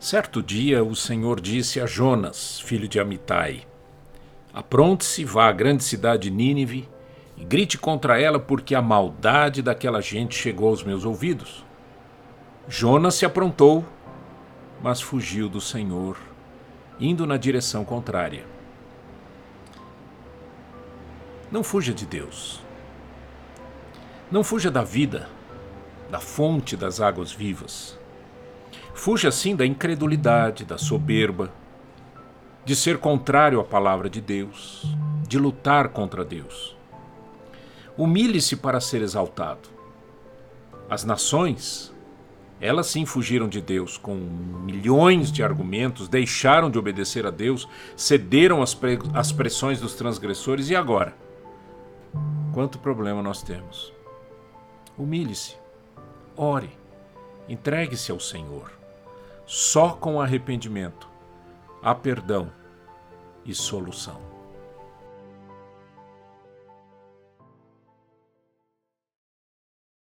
Certo dia o Senhor disse a Jonas, filho de Amitai: Apronte-se, vá à grande cidade Nínive e grite contra ela, porque a maldade daquela gente chegou aos meus ouvidos. Jonas se aprontou, mas fugiu do Senhor, indo na direção contrária. Não fuja de Deus. Não fuja da vida, da fonte das águas vivas. Fuja assim da incredulidade, da soberba, de ser contrário à palavra de Deus, de lutar contra Deus. Humilhe-se para ser exaltado. As nações, elas sim fugiram de Deus com milhões de argumentos, deixaram de obedecer a Deus, cederam às, pressões dos transgressores e agora? Quanto problema nós temos? Humilhe-se, ore, entregue-se ao Senhor. Só com arrependimento há perdão e solução.